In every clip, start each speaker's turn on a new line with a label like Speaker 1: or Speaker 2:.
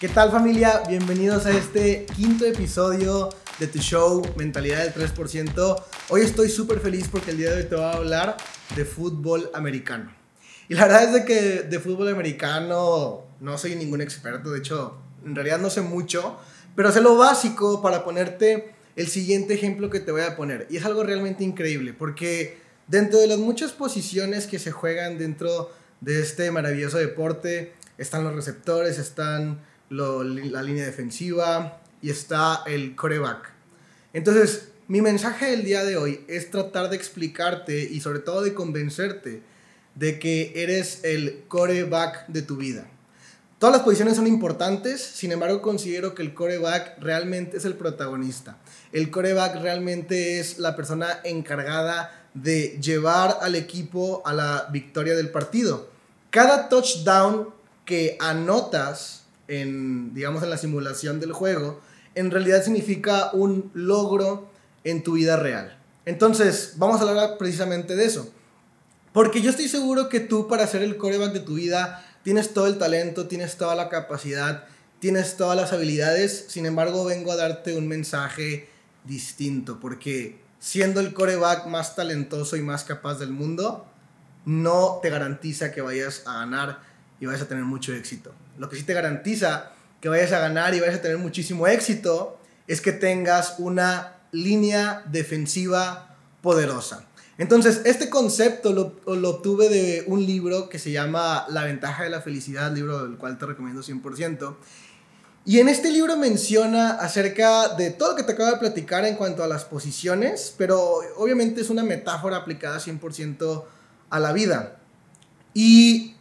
Speaker 1: ¿Qué tal familia? Bienvenidos a este quinto episodio de tu show Mentalidad del 3%. Hoy estoy súper feliz porque el día de hoy te voy a hablar de fútbol americano. Y la verdad es de que de fútbol americano no soy ningún experto, de hecho en realidad no sé mucho, pero sé lo básico para ponerte el siguiente ejemplo que te voy a poner. Y es algo realmente increíble porque dentro de las muchas posiciones que se juegan dentro de este maravilloso deporte, están los receptores, están la línea defensiva y está el coreback. Entonces, mi mensaje del día de hoy es tratar de explicarte y sobre todo de convencerte de que eres el coreback de tu vida. Todas las posiciones son importantes, sin embargo considero que el coreback realmente es el protagonista. El coreback realmente es la persona encargada de llevar al equipo a la victoria del partido. Cada touchdown que anotas en, digamos, en la simulación del juego, en realidad significa un logro en tu vida real. Entonces, vamos a hablar precisamente de eso. Porque yo estoy seguro que tú para ser el coreback de tu vida tienes todo el talento, tienes toda la capacidad, tienes todas las habilidades. Sin embargo, vengo a darte un mensaje distinto. Porque siendo el coreback más talentoso y más capaz del mundo, no te garantiza que vayas a ganar y vayas a tener mucho éxito. Lo que sí te garantiza que vayas a ganar y vayas a tener muchísimo éxito es que tengas una línea defensiva poderosa. Entonces, este concepto lo, lo, obtuve de un libro que se llama La ventaja de la felicidad, libro del cual te recomiendo 100%. Y en este libro menciona acerca de todo lo que te acabo de platicar en cuanto a las posiciones, pero obviamente es una metáfora aplicada 100% a la vida. Y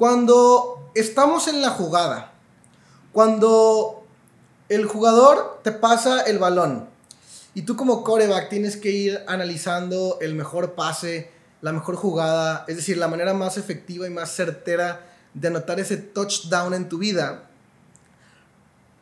Speaker 1: cuando estamos en la jugada, cuando el jugador te pasa el balón y tú como coreback tienes que ir analizando el mejor pase, la mejor jugada, es decir, la manera más efectiva y más certera de anotar ese touchdown en tu vida,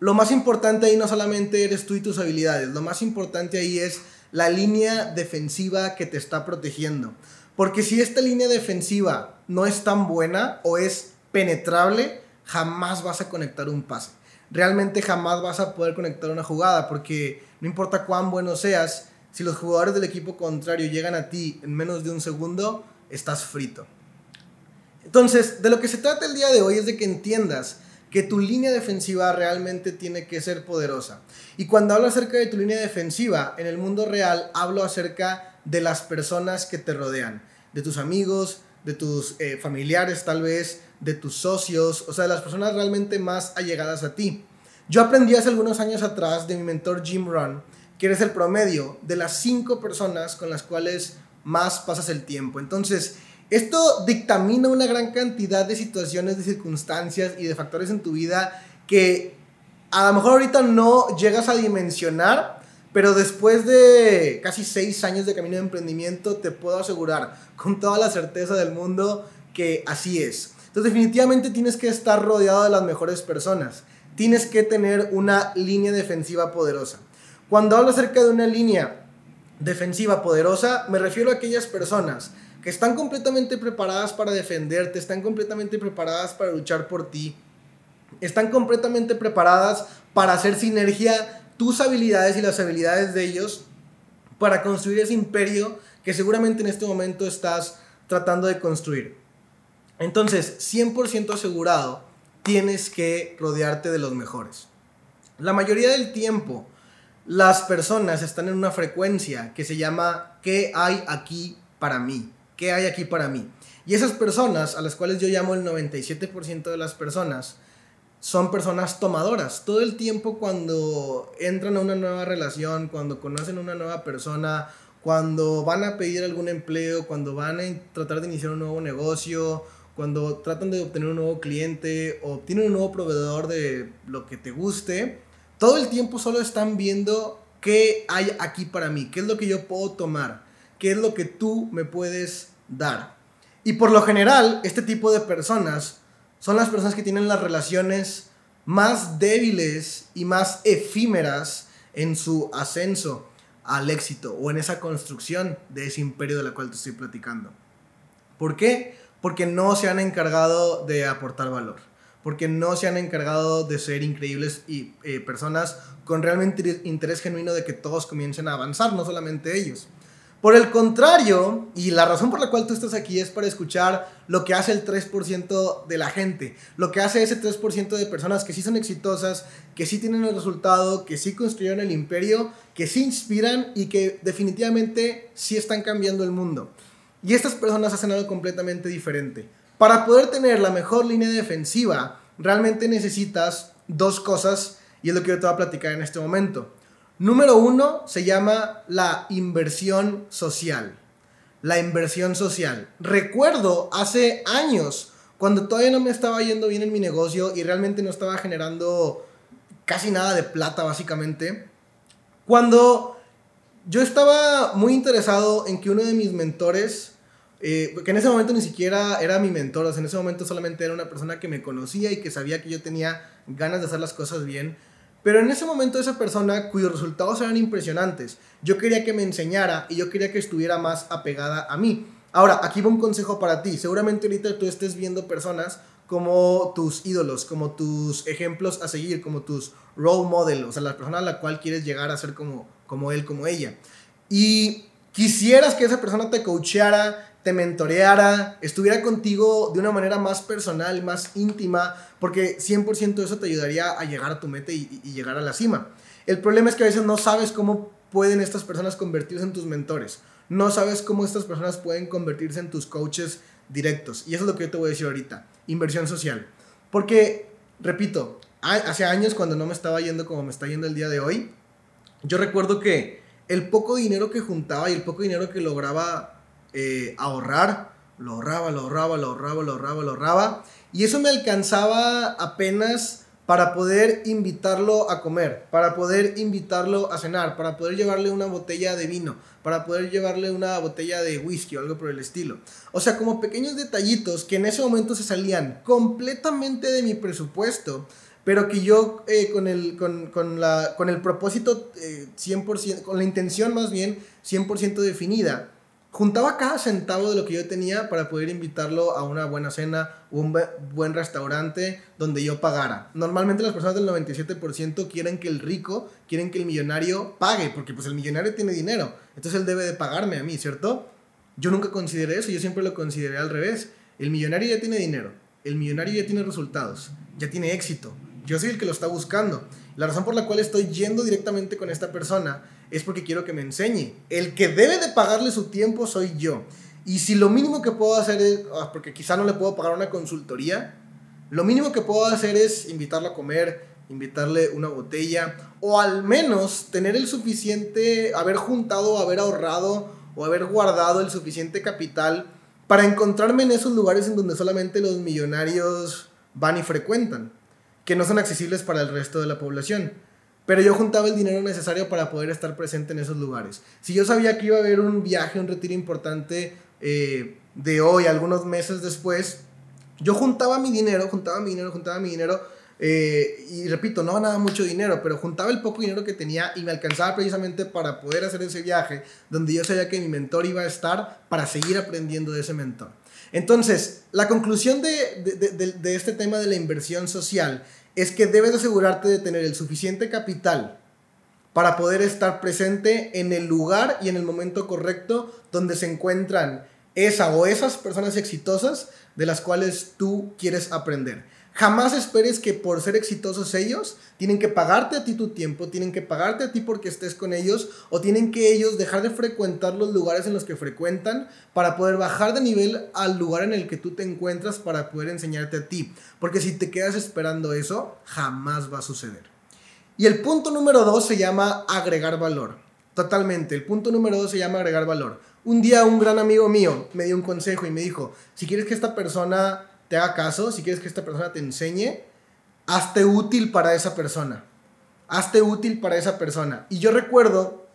Speaker 1: lo más importante ahí no solamente eres tú y tus habilidades, lo más importante ahí es la línea defensiva que te está protegiendo. Porque si esta línea defensiva no es tan buena o es penetrable, jamás vas a conectar un pase. Realmente jamás vas a poder conectar una jugada porque no importa cuán bueno seas, si los jugadores del equipo contrario llegan a ti en menos de un segundo, estás frito. Entonces, de lo que se trata el día de hoy es de que entiendas que tu línea defensiva realmente tiene que ser poderosa. Y cuando hablo acerca de tu línea defensiva, en el mundo real hablo acerca de las personas que te rodean, de tus amigos, de tus eh, familiares tal vez, de tus socios, o sea, de las personas realmente más allegadas a ti. Yo aprendí hace algunos años atrás de mi mentor Jim Rohn, que eres el promedio de las cinco personas con las cuales más pasas el tiempo. Entonces, esto dictamina una gran cantidad de situaciones, de circunstancias y de factores en tu vida que a lo mejor ahorita no llegas a dimensionar, pero después de casi seis años de camino de emprendimiento, te puedo asegurar con toda la certeza del mundo que así es. Entonces definitivamente tienes que estar rodeado de las mejores personas. Tienes que tener una línea defensiva poderosa. Cuando hablo acerca de una línea defensiva poderosa, me refiero a aquellas personas que están completamente preparadas para defenderte, están completamente preparadas para luchar por ti, están completamente preparadas para hacer sinergia tus habilidades y las habilidades de ellos para construir ese imperio que seguramente en este momento estás tratando de construir. Entonces, 100% asegurado, tienes que rodearte de los mejores. La mayoría del tiempo, las personas están en una frecuencia que se llama ¿qué hay aquí para mí? ¿Qué hay aquí para mí? Y esas personas, a las cuales yo llamo el 97% de las personas, son personas tomadoras. Todo el tiempo cuando entran a una nueva relación, cuando conocen a una nueva persona, cuando van a pedir algún empleo, cuando van a tratar de iniciar un nuevo negocio, cuando tratan de obtener un nuevo cliente o obtienen un nuevo proveedor de lo que te guste, todo el tiempo solo están viendo qué hay aquí para mí, qué es lo que yo puedo tomar, qué es lo que tú me puedes dar. Y por lo general, este tipo de personas son las personas que tienen las relaciones más débiles y más efímeras en su ascenso al éxito o en esa construcción de ese imperio de la cual te estoy platicando. ¿Por qué? Porque no se han encargado de aportar valor. porque no se han encargado de ser increíbles y eh, personas con realmente interés genuino de que todos comiencen a avanzar, no solamente ellos. Por el contrario, y la razón por la cual tú estás aquí es para escuchar lo que hace el 3% de la gente, lo que hace ese 3% de personas que sí son exitosas, que sí tienen el resultado, que sí construyeron el imperio, que sí inspiran y que definitivamente sí están cambiando el mundo. Y estas personas hacen algo completamente diferente. Para poder tener la mejor línea defensiva, realmente necesitas dos cosas y es lo que yo te voy a platicar en este momento. Número uno se llama la inversión social. La inversión social. Recuerdo hace años, cuando todavía no me estaba yendo bien en mi negocio y realmente no estaba generando casi nada de plata, básicamente, cuando yo estaba muy interesado en que uno de mis mentores, eh, que en ese momento ni siquiera era mi mentor, o sea, en ese momento solamente era una persona que me conocía y que sabía que yo tenía ganas de hacer las cosas bien, pero en ese momento esa persona cuyos resultados eran impresionantes, yo quería que me enseñara y yo quería que estuviera más apegada a mí. Ahora, aquí va un consejo para ti. Seguramente ahorita tú estés viendo personas como tus ídolos, como tus ejemplos a seguir, como tus role models, o sea, la persona a la cual quieres llegar a ser como, como él, como ella. Y quisieras que esa persona te coacheara, te mentoreara, estuviera contigo de una manera más personal, más íntima, porque 100% eso te ayudaría a llegar a tu meta y, llegar a la cima. El problema es que a veces no sabes cómo pueden estas personas convertirse en tus mentores. No sabes cómo estas personas pueden convertirse en tus coaches directos. Y eso es lo que yo te voy a decir ahorita. Inversión social. Porque, repito, hace años cuando no me estaba yendo como me está yendo el día de hoy, yo recuerdo que el poco dinero que juntaba y el poco dinero que lograba eh, ahorrar, lo ahorraba, lo ahorraba, lo ahorraba, lo ahorraba, lo ahorraba. Y eso me alcanzaba apenas para poder invitarlo a comer, para poder invitarlo a cenar, para poder llevarle una botella de vino, para poder llevarle una botella de whisky o algo por el estilo. O sea, como pequeños detallitos que en ese momento se salían completamente de mi presupuesto, pero que yo eh, con, el, con, la, con el propósito 100%, eh, con la intención más bien 100% definida, juntaba cada centavo de lo que yo tenía para poder invitarlo a una buena cena o un buen restaurante donde yo pagara. Normalmente las personas del 97% quieren que el rico, quieren que el millonario pague, porque pues el millonario tiene dinero, entonces él debe de pagarme a mí, ¿cierto? Yo nunca consideré eso, yo siempre lo consideré al revés. El millonario ya tiene dinero, el millonario ya tiene resultados, ya tiene éxito. Yo soy el que lo está buscando. La razón por la cual estoy yendo directamente con esta persona es porque quiero que me enseñe. El que debe de pagarle su tiempo soy yo. Y si lo mínimo que puedo hacer es, ah, porque quizá no le puedo pagar una consultoría, lo mínimo que puedo hacer es invitarlo a comer, invitarle una botella, o al menos tener el suficiente, haber juntado, haber ahorrado o haber guardado el suficiente capital para encontrarme en esos lugares en donde solamente los millonarios van y frecuentan, que no son accesibles para el resto de la población. Pero yo juntaba el dinero necesario para poder estar presente en esos lugares. Si yo sabía que iba a haber un viaje, un retiro importante eh, de hoy, algunos meses después, yo juntaba mi dinero, juntaba mi dinero, juntaba mi dinero. Eh, y repito, no ganaba mucho dinero, pero juntaba el poco dinero que tenía y me alcanzaba precisamente para poder hacer ese viaje donde yo sabía que mi mentor iba a estar para seguir aprendiendo de ese mentor. Entonces, la conclusión de, de, de este tema de la inversión social es que debes asegurarte de tener el suficiente capital para poder estar presente en el lugar y en el momento correcto donde se encuentran esa o esas personas exitosas de las cuales tú quieres aprender. Jamás esperes que por ser exitosos ellos tienen que pagarte a ti tu tiempo, tienen que pagarte a ti porque estés con ellos o tienen que ellos dejar de frecuentar los lugares en los que frecuentan para poder bajar de nivel al lugar en el que tú te encuentras para poder enseñarte a ti. Porque si te quedas esperando eso, jamás va a suceder. Y el punto número dos se llama agregar valor. Totalmente. El punto número dos se llama agregar valor. Un día un gran amigo mío me dio un consejo y me dijo, si quieres que esta persona te haga caso, si quieres que esta persona te enseñe, hazte útil para esa persona. Hazte útil para esa persona. Y yo recuerdo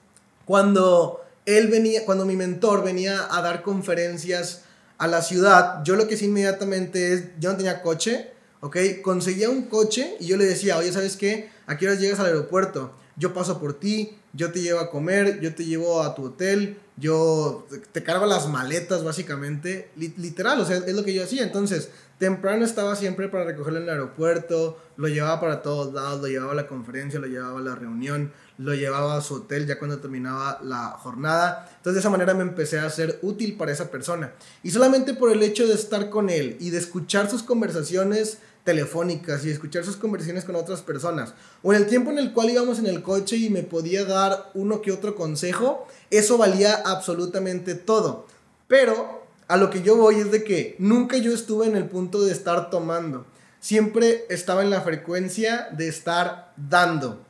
Speaker 1: cuando él venía, cuando mi mentor venía a dar conferencias a la ciudad, yo lo que hice inmediatamente es, yo no tenía coche, ¿ok? Conseguía un coche y yo le decía, oye, ¿sabes qué? ¿A qué horas llegas al aeropuerto? Yo paso por ti, yo te llevo a comer, yo te llevo a tu hotel, yo te cargo las maletas básicamente, literal, o sea, es lo que yo hacía. Entonces, temprano estaba siempre para recogerlo en el aeropuerto, lo llevaba para todos lados, lo llevaba a la conferencia, lo llevaba a la reunión, lo llevaba a su hotel ya cuando terminaba la jornada. Entonces de esa manera me empecé a ser útil para esa persona. Y solamente por el hecho de estar con él y de escuchar sus conversaciones telefónicas y escuchar sus conversaciones con otras personas, o en el tiempo en el cual íbamos en el coche y me podía dar uno que otro consejo, eso valía absolutamente todo. Pero a lo que yo voy es de que nunca yo estuve en el punto de estar tomando, siempre estaba en la frecuencia de estar dando.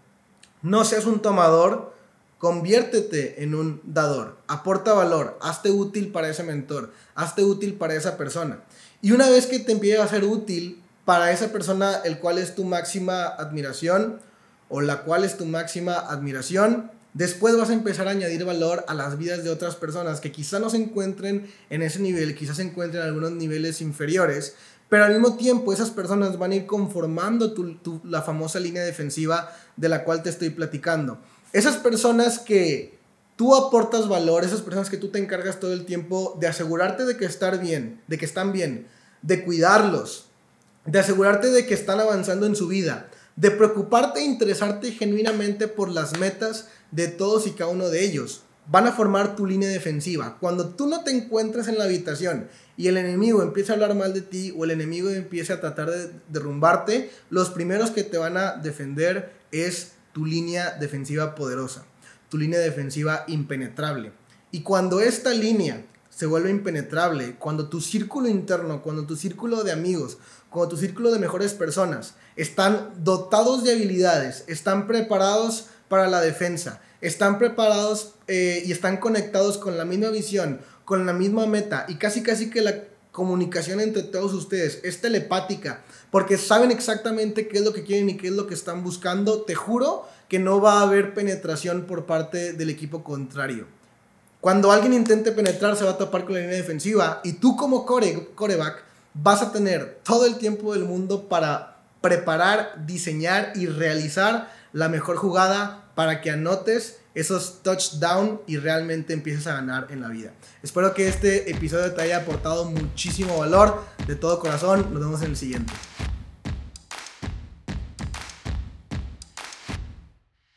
Speaker 1: No seas un tomador, conviértete en un dador. Aporta valor, hazte útil para ese mentor, hazte útil para esa persona. Y una vez que te empieces a ser útil para esa persona, el cual es tu máxima admiración o la cual es tu máxima admiración, después vas a empezar a añadir valor a las vidas de otras personas que quizá no se encuentren en ese nivel, quizás se encuentren en algunos niveles inferiores, pero al mismo tiempo esas personas van a ir conformando la famosa línea defensiva de la cual te estoy platicando. Esas personas que tú aportas valor, esas personas que tú te encargas todo el tiempo de asegurarte de que están bien, de que están bien, de cuidarlos, de asegurarte de que están avanzando en su vida, de preocuparte e interesarte genuinamente por las metas de todos y cada uno de ellos. Van a formar tu línea defensiva. Cuando tú no te encuentres en la habitación y el enemigo empieza a hablar mal de ti o el enemigo empieza a tratar de derrumbarte, los primeros que te van a defender es tu línea defensiva poderosa, tu línea defensiva impenetrable. Y cuando esta línea se vuelve impenetrable, cuando tu círculo interno, cuando tu círculo de amigos, cuando tu círculo de mejores personas están dotados de habilidades, están preparados para la defensa, están preparados eh, y están conectados con la misma visión, con la misma meta y casi casi que la comunicación entre todos ustedes es telepática, porque saben exactamente qué es lo que quieren y qué es lo que están buscando, te juro que no va a haber penetración por parte del equipo contrario. Cuando alguien intente penetrar se va a topar con la línea defensiva y tú como core, coreback vas a tener todo el tiempo del mundo para preparar, diseñar y realizar la mejor jugada para que anotes esos touchdowns y realmente empieces a ganar en la vida. Espero que este episodio te haya aportado muchísimo valor. De todo corazón, nos vemos en el siguiente.